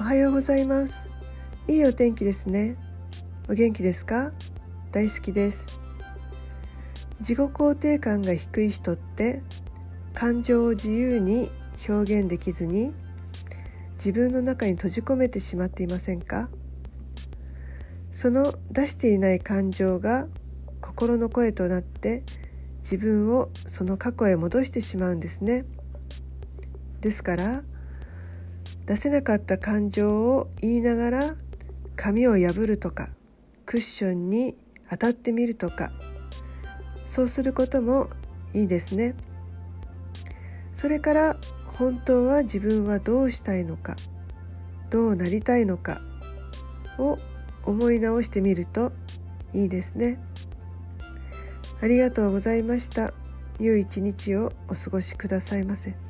おはようございます。いいお天気ですね。お元気ですか？大好きです。自己肯定感が低い人って感情を自由に表現できずに自分の中に閉じ込めてしまっていませんか？その出していない感情が心の声となって自分をその過去へ戻してしまうんですね。ですから出せなかった感情を言いながら紙を破るとかクッションに当たってみるとかそうすることもいいですね。それから本当は自分はどうしたいのかどうなりたいのかを思い直してみるといいですね。ありがとうございました。良い一日をお過ごしくださいませ。